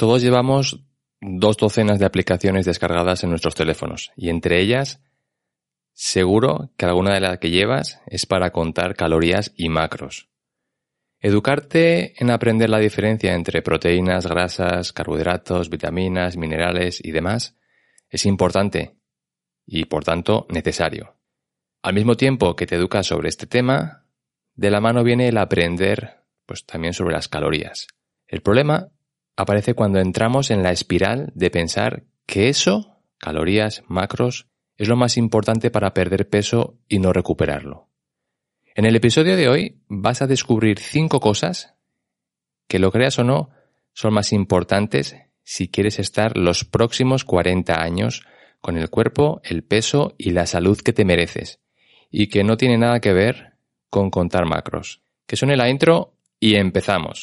Todos llevamos dos docenas de aplicaciones descargadas en nuestros teléfonos y entre ellas seguro que alguna de las que llevas es para contar calorías y macros. Educarte en aprender la diferencia entre proteínas, grasas, carbohidratos, vitaminas, minerales y demás es importante y por tanto necesario. Al mismo tiempo que te educas sobre este tema, de la mano viene el aprender pues también sobre las calorías. El problema aparece cuando entramos en la espiral de pensar que eso, calorías, macros, es lo más importante para perder peso y no recuperarlo. En el episodio de hoy vas a descubrir cinco cosas que, lo creas o no, son más importantes si quieres estar los próximos 40 años con el cuerpo, el peso y la salud que te mereces, y que no tiene nada que ver con contar macros. Que suene la intro y empezamos.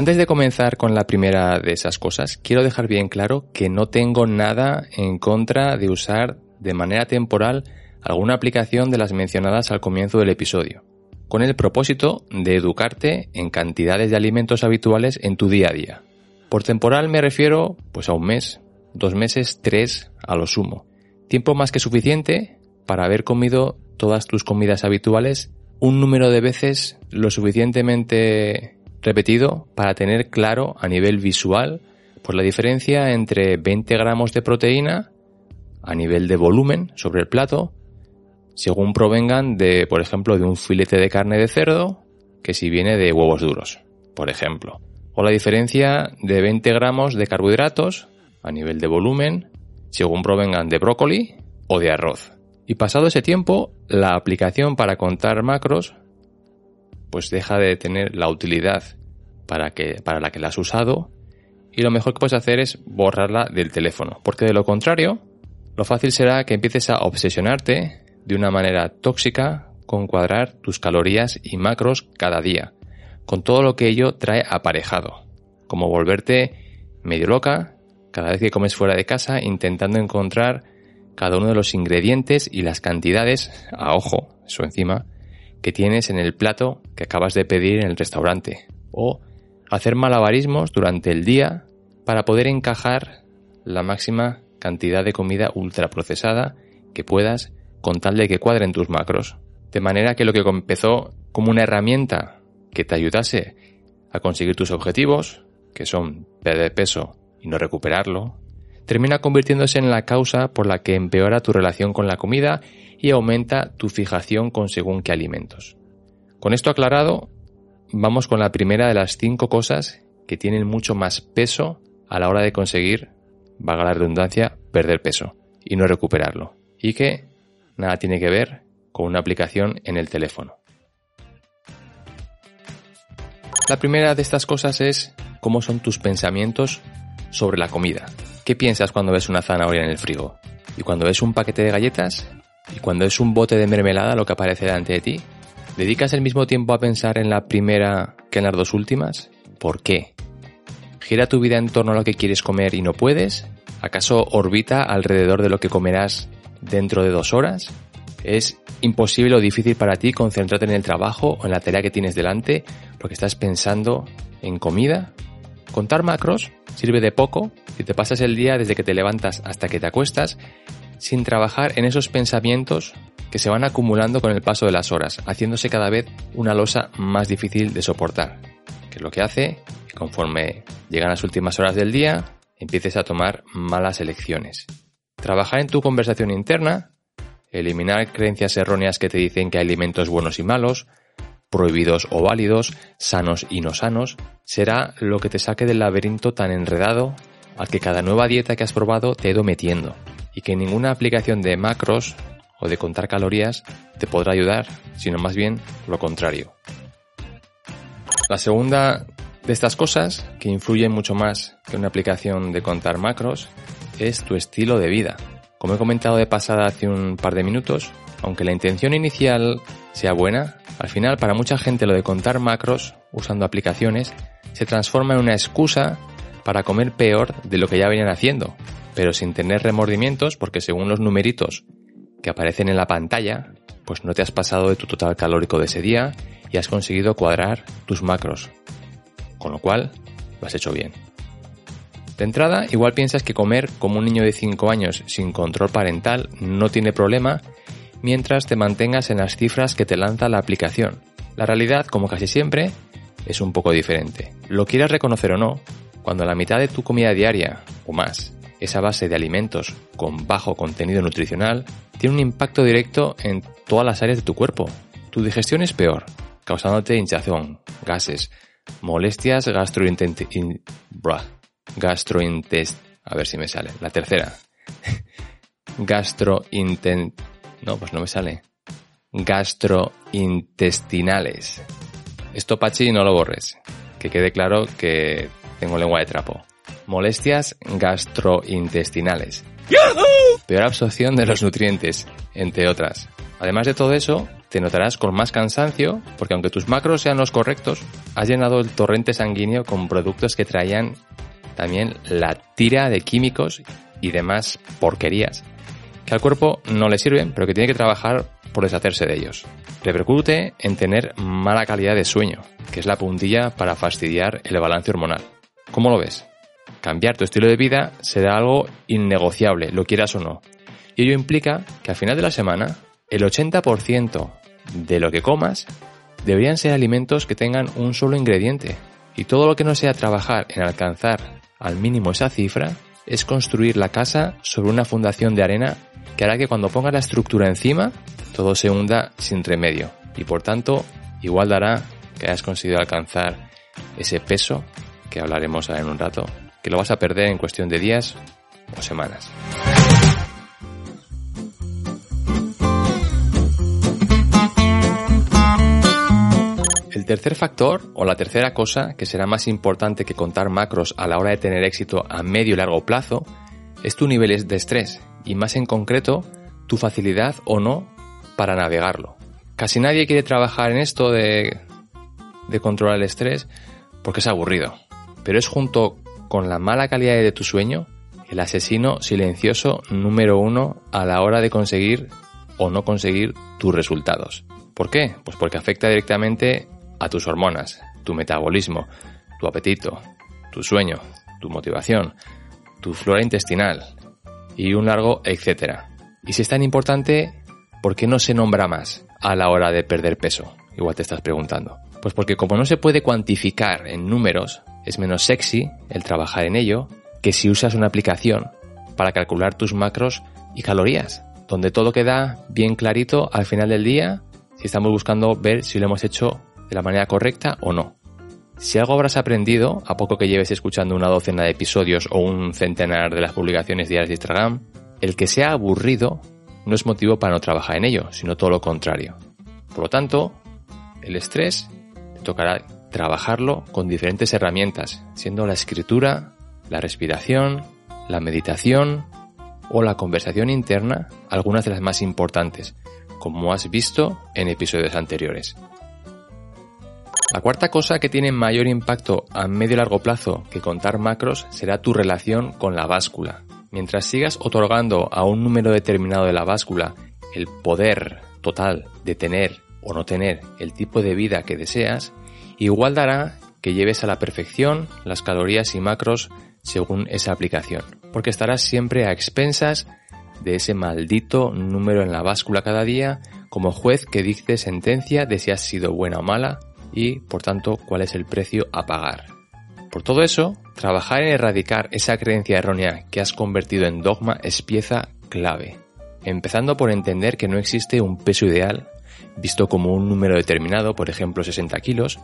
Antes de comenzar con la primera de esas cosas, quiero dejar bien claro que no tengo nada en contra de usar de manera temporal alguna aplicación de las mencionadas al comienzo del episodio, con el propósito de educarte en cantidades de alimentos habituales en tu día a día. Por temporal me refiero pues a un mes, dos meses, tres a lo sumo. Tiempo más que suficiente para haber comido todas tus comidas habituales un número de veces lo suficientemente repetido para tener claro a nivel visual pues la diferencia entre 20 gramos de proteína a nivel de volumen sobre el plato según provengan de, por ejemplo, de un filete de carne de cerdo que si viene de huevos duros, por ejemplo. O la diferencia de 20 gramos de carbohidratos a nivel de volumen según provengan de brócoli o de arroz. Y pasado ese tiempo, la aplicación para contar macros pues deja de tener la utilidad para, que, para la que la has usado y lo mejor que puedes hacer es borrarla del teléfono, porque de lo contrario, lo fácil será que empieces a obsesionarte de una manera tóxica con cuadrar tus calorías y macros cada día, con todo lo que ello trae aparejado, como volverte medio loca cada vez que comes fuera de casa intentando encontrar cada uno de los ingredientes y las cantidades, a ojo, eso encima, que tienes en el plato que acabas de pedir en el restaurante. O hacer malabarismos durante el día para poder encajar la máxima cantidad de comida ultraprocesada que puedas con tal de que cuadren tus macros. De manera que lo que empezó como una herramienta que te ayudase a conseguir tus objetivos, que son perder peso y no recuperarlo, termina convirtiéndose en la causa por la que empeora tu relación con la comida y aumenta tu fijación con según qué alimentos. Con esto aclarado, vamos con la primera de las cinco cosas que tienen mucho más peso a la hora de conseguir, valga la redundancia, perder peso y no recuperarlo. Y que nada tiene que ver con una aplicación en el teléfono. La primera de estas cosas es cómo son tus pensamientos sobre la comida. ¿Qué piensas cuando ves una zanahoria en el frigo? ¿Y cuando ves un paquete de galletas? Y cuando es un bote de mermelada lo que aparece delante de ti, ¿dedicas el mismo tiempo a pensar en la primera que en las dos últimas? ¿Por qué? ¿Gira tu vida en torno a lo que quieres comer y no puedes? ¿Acaso orbita alrededor de lo que comerás dentro de dos horas? ¿Es imposible o difícil para ti concentrarte en el trabajo o en la tarea que tienes delante porque estás pensando en comida? Contar macros sirve de poco si te pasas el día desde que te levantas hasta que te acuestas sin trabajar en esos pensamientos que se van acumulando con el paso de las horas, haciéndose cada vez una losa más difícil de soportar, que es lo que hace que conforme llegan las últimas horas del día, empieces a tomar malas elecciones. Trabajar en tu conversación interna, eliminar creencias erróneas que te dicen que hay alimentos buenos y malos, prohibidos o válidos, sanos y no sanos, será lo que te saque del laberinto tan enredado al que cada nueva dieta que has probado te ha ido metiendo y que ninguna aplicación de macros o de contar calorías te podrá ayudar, sino más bien lo contrario. La segunda De estas cosas, que influyen mucho más que una aplicación de contar macros, es tu estilo de vida. Como he comentado de pasada hace un par de minutos, aunque la intención inicial sea buena, al final para mucha gente lo de contar macros usando aplicaciones se transforma en una excusa para comer peor de lo que ya venían haciendo, pero sin tener remordimientos porque según los numeritos que aparecen en la pantalla, pues no te has pasado de tu total calórico de ese día y has conseguido cuadrar tus macros. Con lo cual, lo has hecho bien. De entrada, igual piensas que comer como un niño de 5 años sin control parental no tiene problema mientras te mantengas en las cifras que te lanza la aplicación. La realidad, como casi siempre, es un poco diferente. Lo quieras reconocer o no, cuando la mitad de tu comida diaria, o más, es a base de alimentos con bajo contenido nutricional, tiene un impacto directo en todas las áreas de tu cuerpo. Tu digestión es peor, causándote hinchazón, gases, molestias gastrointestinales. Gastrointest... A ver si me sale. La tercera. Gastrointen... No, pues no me sale. Gastrointestinales. Esto, Pachi, no lo borres. Que quede claro que tengo lengua de trapo. Molestias gastrointestinales. Peor absorción de los nutrientes, entre otras. Además de todo eso, te notarás con más cansancio porque aunque tus macros sean los correctos, has llenado el torrente sanguíneo con productos que traían también la tira de químicos y demás porquerías que al cuerpo no le sirven, pero que tiene que trabajar por deshacerse de ellos. Repercute en tener mala calidad de sueño, que es la puntilla para fastidiar el balance hormonal. ¿Cómo lo ves? Cambiar tu estilo de vida será algo innegociable, lo quieras o no. Y ello implica que al final de la semana, el 80% de lo que comas deberían ser alimentos que tengan un solo ingrediente. Y todo lo que no sea trabajar en alcanzar al mínimo esa cifra es construir la casa sobre una fundación de arena que hará que cuando pongas la estructura encima todo se hunda sin remedio y por tanto igual dará que hayas conseguido alcanzar ese peso que hablaremos en un rato, que lo vas a perder en cuestión de días o semanas. El tercer factor o la tercera cosa que será más importante que contar macros a la hora de tener éxito a medio y largo plazo es tu nivel de estrés y más en concreto tu facilidad o no para navegarlo. Casi nadie quiere trabajar en esto de, de controlar el estrés porque es aburrido pero es junto con la mala calidad de tu sueño el asesino silencioso número uno a la hora de conseguir o no conseguir tus resultados. ¿Por qué? Pues porque afecta directamente a tus hormonas, tu metabolismo, tu apetito, tu sueño, tu motivación, tu flora intestinal y un largo etcétera. Y si es tan importante, ¿por qué no se nombra más a la hora de perder peso? Igual te estás preguntando. Pues porque como no se puede cuantificar en números, es menos sexy el trabajar en ello que si usas una aplicación para calcular tus macros y calorías, donde todo queda bien clarito al final del día si estamos buscando ver si lo hemos hecho de la manera correcta o no. Si algo habrás aprendido, a poco que lleves escuchando una docena de episodios o un centenar de las publicaciones diarias de Instagram, el que sea aburrido no es motivo para no trabajar en ello, sino todo lo contrario. Por lo tanto, el estrés te tocará trabajarlo con diferentes herramientas, siendo la escritura, la respiración, la meditación o la conversación interna algunas de las más importantes, como has visto en episodios anteriores. La cuarta cosa que tiene mayor impacto a medio y largo plazo que contar macros será tu relación con la báscula. Mientras sigas otorgando a un número determinado de la báscula el poder total de tener o no tener el tipo de vida que deseas, igual dará que lleves a la perfección las calorías y macros según esa aplicación, porque estarás siempre a expensas de ese maldito número en la báscula cada día como juez que dicte sentencia de si has sido buena o mala y, por tanto, cuál es el precio a pagar. Por todo eso, trabajar en erradicar esa creencia errónea que has convertido en dogma es pieza clave, empezando por entender que no existe un peso ideal, visto como un número determinado, por ejemplo 60 kilos,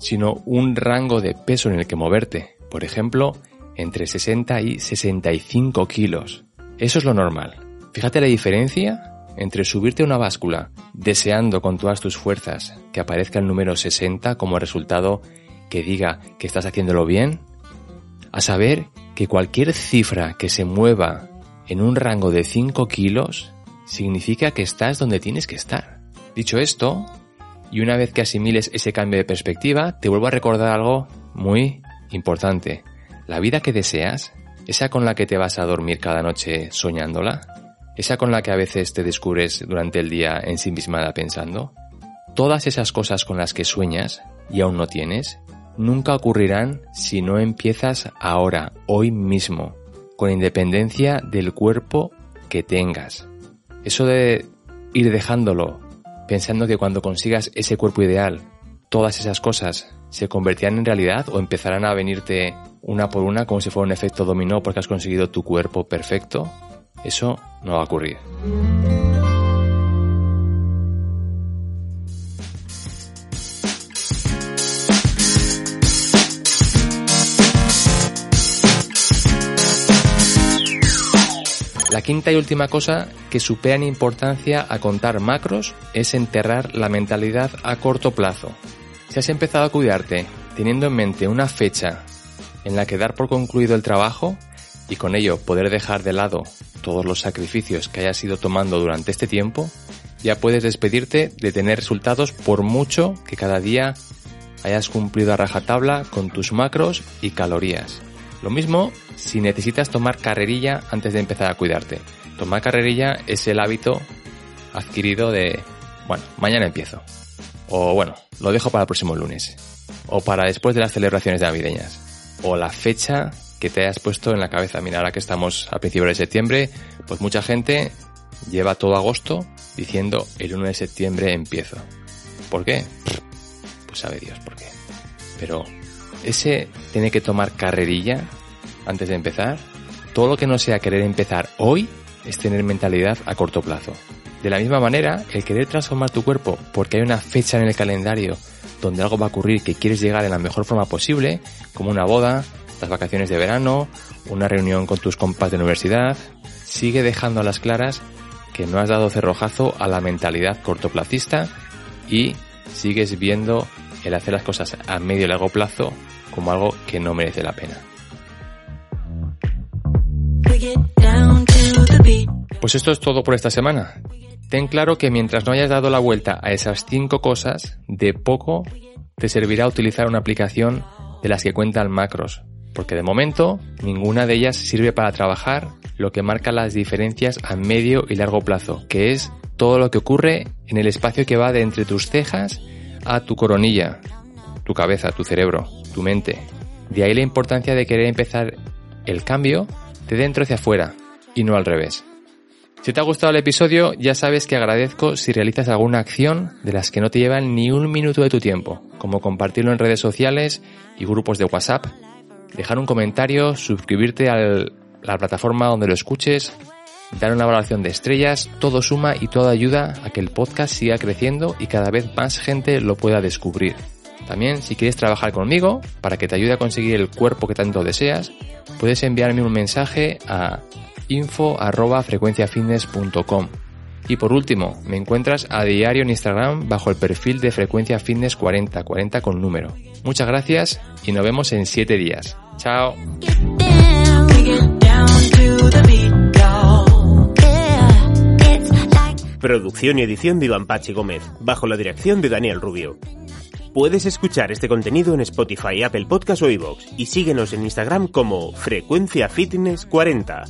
sino un rango de peso en el que moverte, por ejemplo, entre 60 y 65 kilos. Eso es lo normal. Fíjate la diferencia entre subirte a una báscula deseando con todas tus fuerzas que aparezca el número 60 como resultado que diga que estás haciéndolo bien, a saber que cualquier cifra que se mueva en un rango de 5 kilos significa que estás donde tienes que estar. Dicho esto, y una vez que asimiles ese cambio de perspectiva, te vuelvo a recordar algo muy importante. La vida que deseas, esa con la que te vas a dormir cada noche soñándola, esa con la que a veces te descubres durante el día ensimismada pensando, todas esas cosas con las que sueñas y aún no tienes, nunca ocurrirán si no empiezas ahora, hoy mismo, con independencia del cuerpo que tengas. Eso de ir dejándolo, pensando que cuando consigas ese cuerpo ideal, todas esas cosas se convertirán en realidad o empezarán a venirte una por una como si fuera un efecto dominó porque has conseguido tu cuerpo perfecto, eso no va a ocurrir. La quinta y última cosa que supera en importancia a contar macros es enterrar la mentalidad a corto plazo. Si has empezado a cuidarte teniendo en mente una fecha en la que dar por concluido el trabajo y con ello poder dejar de lado todos los sacrificios que hayas ido tomando durante este tiempo, ya puedes despedirte de tener resultados por mucho que cada día hayas cumplido a rajatabla con tus macros y calorías. Lo mismo si necesitas tomar carrerilla antes de empezar a cuidarte. Tomar carrerilla es el hábito adquirido de, bueno, mañana empiezo. O bueno, lo dejo para el próximo lunes. O para después de las celebraciones navideñas. O la fecha que te hayas puesto en la cabeza. Mira, ahora que estamos a principios de septiembre, pues mucha gente lleva todo agosto diciendo el 1 de septiembre empiezo. ¿Por qué? Pues sabe Dios por qué. Pero ese tiene que tomar carrerilla antes de empezar. Todo lo que no sea querer empezar hoy es tener mentalidad a corto plazo. De la misma manera, el querer transformar tu cuerpo porque hay una fecha en el calendario donde algo va a ocurrir que quieres llegar en la mejor forma posible, como una boda, las vacaciones de verano, una reunión con tus compas de universidad, sigue dejando a las claras que no has dado cerrojazo a la mentalidad cortoplacista y sigues viendo el hacer las cosas a medio y largo plazo como algo que no merece la pena. Pues esto es todo por esta semana. Ten claro que mientras no hayas dado la vuelta a esas cinco cosas, de poco te servirá utilizar una aplicación de las que cuentan macros, porque de momento ninguna de ellas sirve para trabajar lo que marca las diferencias a medio y largo plazo, que es todo lo que ocurre en el espacio que va de entre tus cejas a tu coronilla, tu cabeza, tu cerebro, tu mente. De ahí la importancia de querer empezar el cambio de dentro hacia afuera y no al revés. Si te ha gustado el episodio, ya sabes que agradezco si realizas alguna acción de las que no te llevan ni un minuto de tu tiempo, como compartirlo en redes sociales y grupos de WhatsApp, dejar un comentario, suscribirte a la plataforma donde lo escuches, dar una valoración de estrellas, todo suma y todo ayuda a que el podcast siga creciendo y cada vez más gente lo pueda descubrir. También, si quieres trabajar conmigo para que te ayude a conseguir el cuerpo que tanto deseas, puedes enviarme un mensaje a info@frecuenciafitness.com. Y por último, me encuentras a diario en Instagram bajo el perfil de Frecuencia Fitness 40, 40 con número. Muchas gracias y nos vemos en 7 días. Chao. Producción y edición de Iván Pachi Gómez, bajo la dirección de Daniel Rubio. Puedes escuchar este contenido en Spotify, Apple Podcast o iVoox y síguenos en Instagram como Frecuencia Fitness 40.